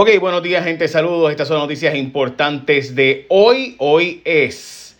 Ok, buenos días gente, saludos. Estas son noticias importantes de hoy. Hoy es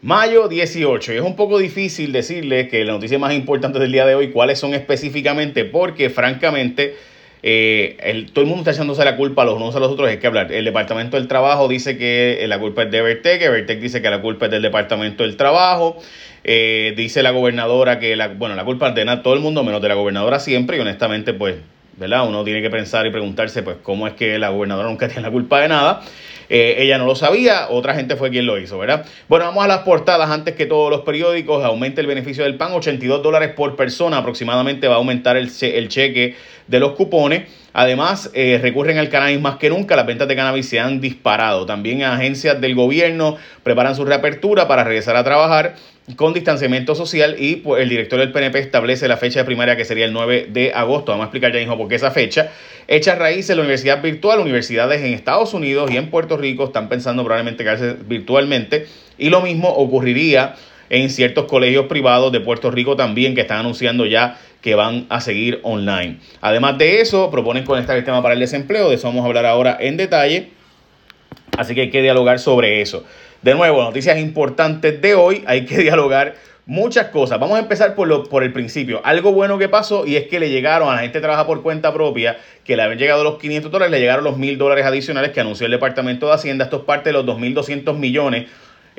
mayo 18 y es un poco difícil decirles que las noticias más importantes del día de hoy, cuáles son específicamente, porque francamente eh, todo el mundo está echándose la culpa a los unos a los otros. Es que hablar. El Departamento del Trabajo dice que la culpa es de Evertec, Evertec dice que la culpa es del Departamento del Trabajo. Eh, dice la gobernadora que la, bueno, la culpa es de todo el mundo menos de la gobernadora siempre y honestamente pues ¿verdad? Uno tiene que pensar y preguntarse, pues, cómo es que la gobernadora nunca tiene la culpa de nada. Eh, ella no lo sabía, otra gente fue quien lo hizo, ¿verdad? Bueno, vamos a las portadas. Antes que todos los periódicos, aumenta el beneficio del PAN, 82 dólares por persona aproximadamente va a aumentar el, el cheque de los cupones. Además, eh, recurren al cannabis más que nunca. Las ventas de cannabis se han disparado. También agencias del gobierno preparan su reapertura para regresar a trabajar con distanciamiento social y pues, el director del PNP establece la fecha de primaria que sería el 9 de agosto. Vamos a explicar ya mismo por qué esa fecha. Echa raíz en la universidad virtual. Universidades en Estados Unidos y en Puerto Rico están pensando probablemente quedarse virtualmente y lo mismo ocurriría en ciertos colegios privados de Puerto Rico también que están anunciando ya que van a seguir online. Además de eso, proponen conectar el tema para el desempleo, de eso vamos a hablar ahora en detalle, así que hay que dialogar sobre eso. De nuevo, noticias importantes de hoy, hay que dialogar muchas cosas. Vamos a empezar por, lo, por el principio. Algo bueno que pasó y es que le llegaron a la gente que trabaja por cuenta propia, que le habían llegado los 500 dólares, le llegaron los 1000 dólares adicionales que anunció el Departamento de Hacienda. Esto es parte de los 2.200 millones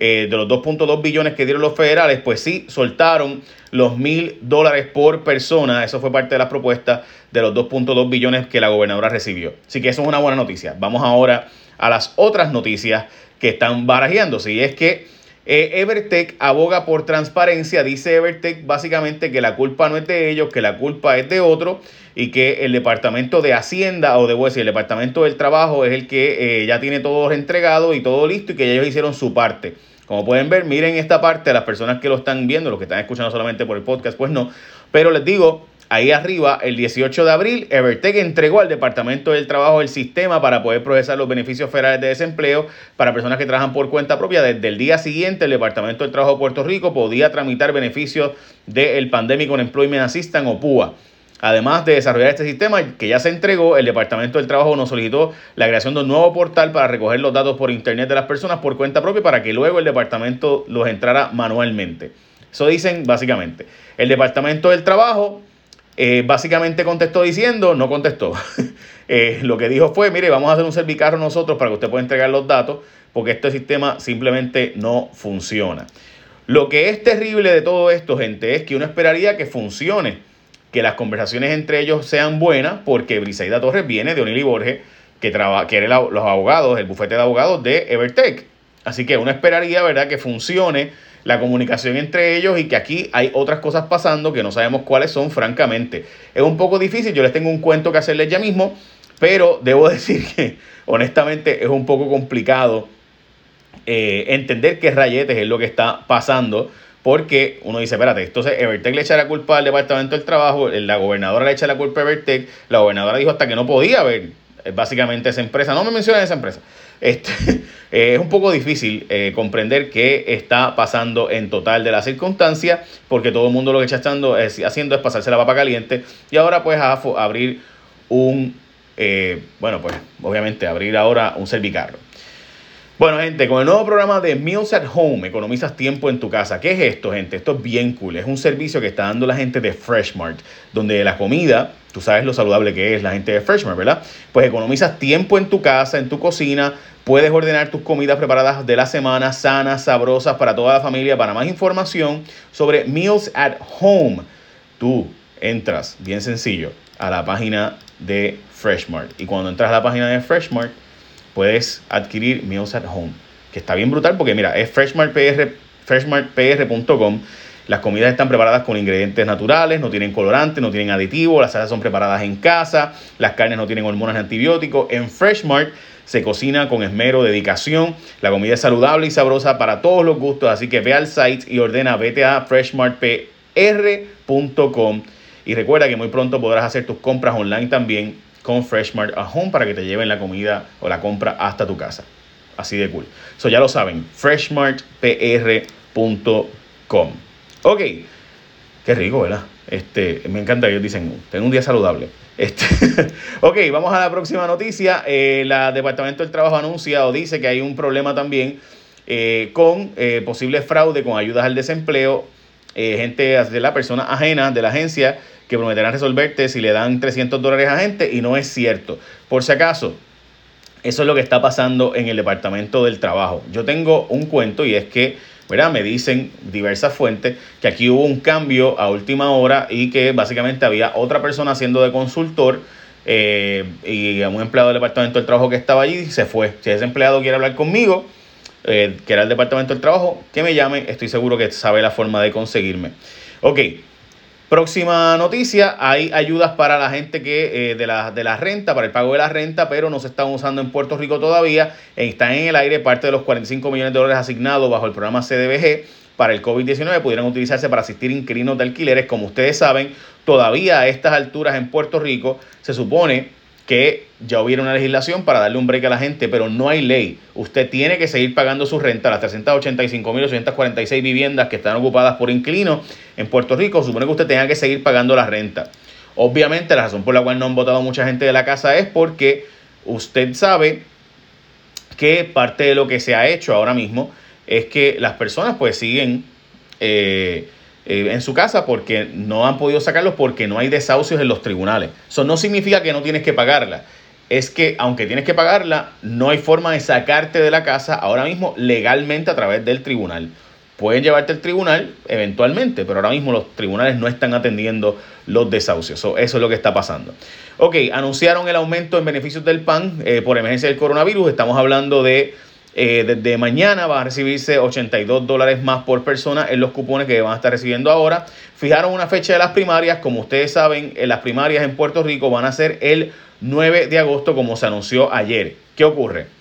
eh, de los 2.2 billones que dieron los federales, pues sí, soltaron los mil dólares por persona. Eso fue parte de las propuestas de los 2.2 billones que la gobernadora recibió. Así que eso es una buena noticia. Vamos ahora a las otras noticias que están barajeándose. Y es que eh, Evertech aboga por transparencia. Dice Evertech básicamente que la culpa no es de ellos, que la culpa es de otro y que el Departamento de Hacienda, o debo decir, el Departamento del Trabajo es el que eh, ya tiene todo entregado y todo listo y que ellos hicieron su parte. Como pueden ver, miren esta parte, las personas que lo están viendo, los que están escuchando solamente por el podcast, pues no. Pero les digo, ahí arriba, el 18 de abril, Evertech entregó al Departamento del Trabajo el sistema para poder procesar los beneficios federales de desempleo para personas que trabajan por cuenta propia. Desde el día siguiente, el Departamento del Trabajo de Puerto Rico podía tramitar beneficios del Pandemic Unemployment Assistance o PUA. Además de desarrollar este sistema que ya se entregó, el Departamento del Trabajo nos solicitó la creación de un nuevo portal para recoger los datos por Internet de las personas por cuenta propia para que luego el departamento los entrara manualmente. Eso dicen básicamente. El Departamento del Trabajo eh, básicamente contestó diciendo, no contestó. Eh, lo que dijo fue, mire, vamos a hacer un servicarro nosotros para que usted pueda entregar los datos porque este sistema simplemente no funciona. Lo que es terrible de todo esto, gente, es que uno esperaría que funcione que las conversaciones entre ellos sean buenas, porque Briseida Torres viene de Onili Borges, que, traba, que los abogados, el bufete de abogados de Evertech. Así que uno esperaría, ¿verdad?, que funcione la comunicación entre ellos y que aquí hay otras cosas pasando que no sabemos cuáles son, francamente. Es un poco difícil, yo les tengo un cuento que hacerles ya mismo, pero debo decir que honestamente es un poco complicado eh, entender qué rayetes es lo que está pasando porque uno dice, espérate, entonces Evertech le echa la culpa al Departamento del Trabajo, la gobernadora le echa la culpa a Evertech, la gobernadora dijo hasta que no podía ver básicamente esa empresa, no me mencionan esa empresa. Este, eh, es un poco difícil eh, comprender qué está pasando en total de la circunstancia, porque todo el mundo lo que está haciendo es, haciendo es pasarse la papa caliente y ahora pues a, abrir un, bueno pues obviamente abrir ahora un servicarro. Bueno, gente, con el nuevo programa de Meals at Home, economizas tiempo en tu casa. ¿Qué es esto, gente? Esto es bien cool. Es un servicio que está dando la gente de Freshmart, donde la comida, tú sabes lo saludable que es la gente de Freshmart, ¿verdad? Pues economizas tiempo en tu casa, en tu cocina. Puedes ordenar tus comidas preparadas de la semana, sanas, sabrosas para toda la familia. Para más información sobre Meals at Home, tú entras, bien sencillo, a la página de Freshmart. Y cuando entras a la página de Freshmart, puedes adquirir Meals at Home, que está bien brutal porque mira, es freshmartpr, freshmartpr.com. Las comidas están preparadas con ingredientes naturales, no tienen colorantes, no tienen aditivos, las salsas son preparadas en casa, las carnes no tienen hormonas ni antibióticos. En Freshmart se cocina con esmero, dedicación, la comida es saludable y sabrosa para todos los gustos, así que ve al site y ordena vete a freshmartpr.com y recuerda que muy pronto podrás hacer tus compras online también con Freshmart a Home para que te lleven la comida o la compra hasta tu casa. Así de cool. Eso ya lo saben, freshmartpr.com. Ok, qué rico, ¿verdad? Este, me encanta que ellos dicen, tengo un día saludable. Este, ok, vamos a la próxima noticia. El eh, Departamento del Trabajo anuncia o dice que hay un problema también eh, con eh, posible fraude con ayudas al desempleo. Gente de la persona ajena de la agencia que prometerán resolverte si le dan 300 dólares a gente y no es cierto. Por si acaso, eso es lo que está pasando en el Departamento del Trabajo. Yo tengo un cuento y es que ¿verdad? Me dicen diversas fuentes que aquí hubo un cambio a última hora y que básicamente había otra persona haciendo de consultor eh, y un empleado del Departamento del Trabajo que estaba allí se fue. Si ese empleado quiere hablar conmigo, eh, que era el Departamento del Trabajo, que me llame, estoy seguro que sabe la forma de conseguirme. Ok, Próxima noticia, hay ayudas para la gente que eh, de, la, de la renta, para el pago de la renta, pero no se están usando en Puerto Rico todavía. Están en el aire parte de los 45 millones de dólares asignados bajo el programa CDBG para el COVID-19 pudieran utilizarse para asistir inquilinos de alquileres. Como ustedes saben, todavía a estas alturas en Puerto Rico se supone que ya hubiera una legislación para darle un break a la gente, pero no hay ley. Usted tiene que seguir pagando su renta, las 385.846 viviendas que están ocupadas por inquilinos en Puerto Rico, supone que usted tenga que seguir pagando la renta. Obviamente la razón por la cual no han votado mucha gente de la casa es porque usted sabe que parte de lo que se ha hecho ahora mismo es que las personas pues siguen... Eh, eh, en su casa porque no han podido sacarlos porque no hay desahucios en los tribunales. Eso no significa que no tienes que pagarla. Es que aunque tienes que pagarla, no hay forma de sacarte de la casa ahora mismo legalmente a través del tribunal. Pueden llevarte al tribunal eventualmente, pero ahora mismo los tribunales no están atendiendo los desahucios. eso es lo que está pasando. Ok, anunciaron el aumento en beneficios del PAN eh, por emergencia del coronavirus. Estamos hablando de eh, desde mañana va a recibirse 82 dólares más por persona en los cupones que van a estar recibiendo ahora. Fijaron una fecha de las primarias. Como ustedes saben, en las primarias en Puerto Rico van a ser el 9 de agosto, como se anunció ayer. ¿Qué ocurre?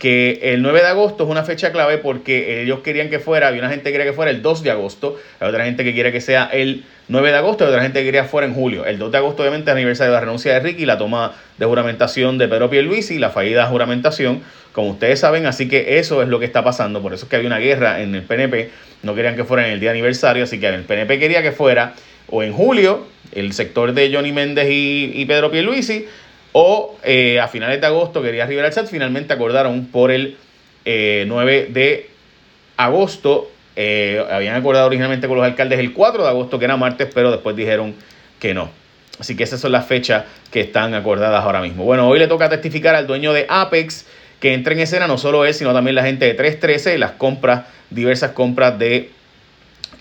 Que el 9 de agosto es una fecha clave porque ellos querían que fuera, había una gente que quería que fuera el 2 de agosto, hay otra gente que quiere que sea el 9 de agosto y otra gente que quería fuera en julio. El 2 de agosto obviamente es aniversario de la renuncia de Ricky, la toma de juramentación de Pedro Pierluisi, la fallida juramentación, como ustedes saben, así que eso es lo que está pasando, por eso es que había una guerra en el PNP, no querían que fuera en el día de aniversario, así que el PNP quería que fuera o en julio, el sector de Johnny Méndez y, y Pedro Pierluisi, o eh, a finales de agosto quería Rivera Chat, finalmente acordaron por el 9 eh, de agosto. Eh, habían acordado originalmente con los alcaldes el 4 de agosto, que era martes, pero después dijeron que no. Así que esas son las fechas que están acordadas ahora mismo. Bueno, hoy le toca testificar al dueño de Apex que entre en escena, no solo él, sino también la gente de 313, las compras, diversas compras de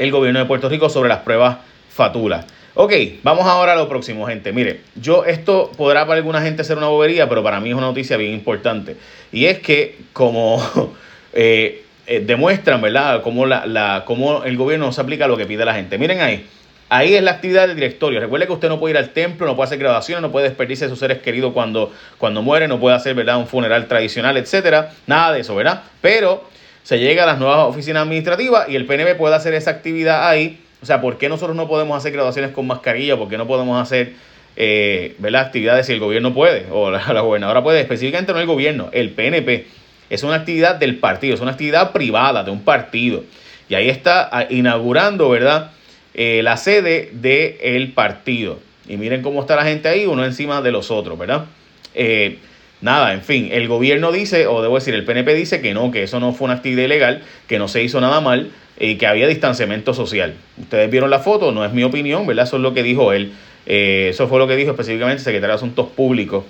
gobierno de Puerto Rico sobre las pruebas Fatula. Ok, vamos ahora a lo próximo, gente. Mire, yo esto podrá para alguna gente ser una bobería, pero para mí es una noticia bien importante. Y es que como eh, eh, demuestran, ¿verdad?, cómo, la, la, el gobierno no se aplica a lo que pide la gente. Miren ahí. Ahí es la actividad del directorio. Recuerde que usted no puede ir al templo, no puede hacer graduaciones, no puede despedirse de sus seres queridos cuando, cuando muere, no puede hacer ¿verdad? un funeral tradicional, etcétera. Nada de eso, ¿verdad? Pero se llega a las nuevas oficinas administrativas y el PNB puede hacer esa actividad ahí o sea, ¿por qué nosotros no podemos hacer graduaciones con mascarilla? ¿Por qué no podemos hacer eh, actividades si el gobierno puede? O la, gobernadora puede, específicamente no el gobierno, el PNP. Es una actividad del partido, es una actividad privada de un partido. Y ahí está ah, inaugurando, ¿verdad? Eh, la sede del partido. Y miren cómo está la gente ahí, uno encima de los otros, ¿verdad? Eh, nada, en fin, el gobierno dice, o debo decir, el PNP dice que no, que eso no fue una actividad ilegal, que no se hizo nada mal, y que había distanciamiento social. Ustedes vieron la foto, no es mi opinión, ¿verdad? Eso es lo que dijo él. Eh, eso fue lo que dijo específicamente el secretario de Asuntos Públicos,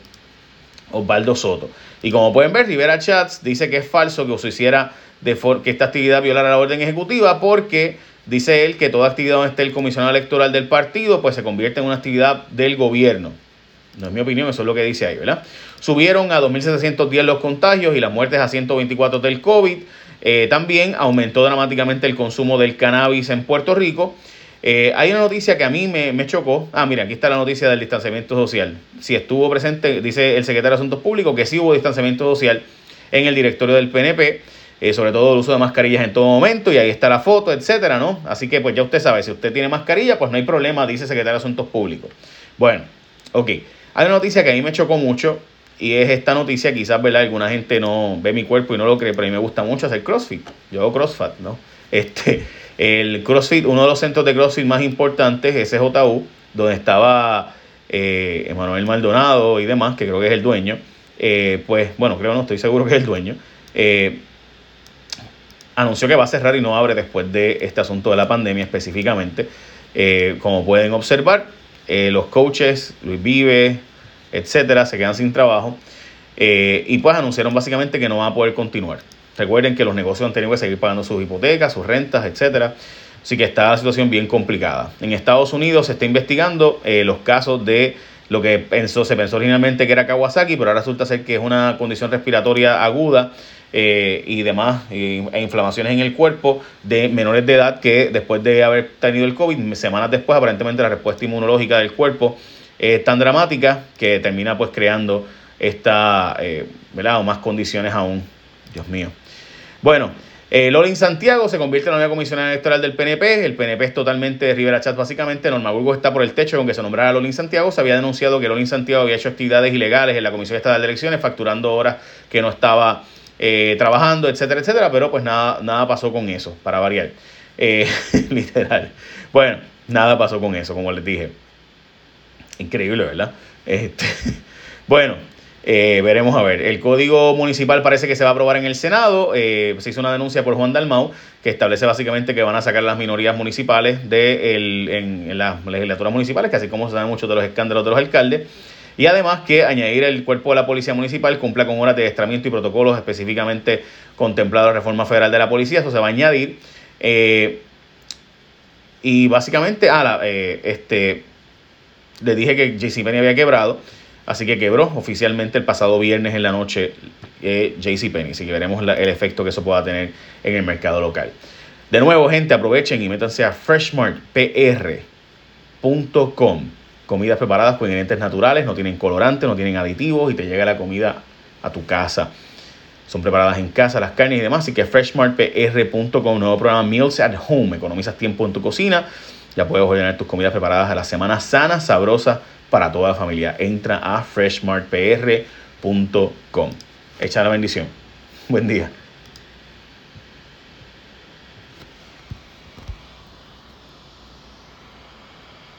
Osvaldo Soto. Y como pueden ver, Rivera Chats dice que es falso que se hiciera que esta actividad violara la orden ejecutiva porque dice él que toda actividad donde esté el comisionado electoral del partido pues se convierte en una actividad del gobierno. No es mi opinión, eso es lo que dice ahí, ¿verdad? Subieron a 2.710 los contagios y las muertes a 124 del COVID. Eh, también aumentó dramáticamente el consumo del cannabis en Puerto Rico. Eh, hay una noticia que a mí me, chocó. Ah, mira, aquí está la noticia del distanciamiento social. Si estuvo presente, dice el secretario de Asuntos Públicos, que sí hubo distanciamiento social en el directorio del PNP, eh, sobre todo el uso de mascarillas en todo momento, y ahí está la foto, etcétera, ¿no? Así que, pues ya usted sabe, si usted tiene mascarilla, pues no hay problema, dice el secretario de Asuntos Públicos. Bueno, ok. Hay una noticia que a mí me chocó mucho y es esta noticia, quizás, ¿verdad? Alguna gente no ve mi cuerpo y no lo cree, pero a mí me gusta mucho hacer CrossFit. Yo hago CrossFit, ¿no? Este, El CrossFit, uno de los centros de CrossFit más importantes, SJU, donde estaba eh, Emanuel Maldonado y demás, que creo que es el dueño, eh, pues bueno, creo no, estoy seguro que es el dueño, eh, anunció que va a cerrar y no abre después de este asunto de la pandemia específicamente. como pueden observar, los coaches, Luis Vive, etcétera, se quedan sin trabajo y pues anunciaron básicamente que no va a poder continuar. Recuerden que los negocios han tenido que seguir pagando sus hipotecas, sus rentas, etcétera. Así que está la situación bien complicada. En Estados Unidos se está investigando eh, los casos de lo que pensó, se pensó originalmente que era Kawasaki, pero ahora resulta ser que es una condición respiratoria aguda eh, y demás, e inflamaciones en el cuerpo de menores de edad que después de haber tenido el COVID, semanas después, aparentemente la respuesta inmunológica del cuerpo es tan dramática que termina pues creando esta, eh. O más condiciones aún. Dios mío. Bueno, eh, Lolin Santiago se convierte en la nueva comisionada electoral del PNP. El PNP es totalmente de Rivera Chat, básicamente. Norma Burgos está por el techo con que se nombrara Lolin Santiago. Se había denunciado que Lolin Santiago había hecho actividades ilegales en la Comisión Estatal de Elecciones, facturando horas que no estaba eh, trabajando, etcétera, etcétera. Pero pues nada, nada pasó con eso, para variar. Eh, literal. Bueno, nada pasó con eso, como les dije. Increíble, ¿verdad? Este, bueno, eh, veremos a ver. El código municipal parece que se va a aprobar en el Senado. Eh, se hizo una denuncia por Juan Dalmau que establece básicamente que van a sacar las minorías municipales de en, las legislaturas municipales, que así como se sabe mucho de los escándalos de los alcaldes. Y además que añadir el cuerpo de la Policía Municipal cumpla con horas de adiestramiento y protocolos específicamente contemplados en la reforma federal de la policía. Eso se va a añadir. Eh, y básicamente, ah, este, le dije que JCPenney había quebrado. Así que quebró oficialmente el pasado viernes en la noche eh, JCPenney. Así que veremos el efecto que eso pueda tener en el mercado local. De nuevo, gente, aprovechen y métanse a freshmartpr.com. Comidas preparadas con ingredientes naturales, no tienen colorantes, no tienen aditivos y te llega la comida a tu casa. Son preparadas en casa las carnes y demás. Así que freshmartpr.com, nuevo programa Meals at Home. Economizas tiempo en tu cocina. Ya puedes ordenar tus comidas preparadas a la semana sana, sabrosa para toda la familia. Entra a freshmartpr.com. Echa la bendición. Buen día.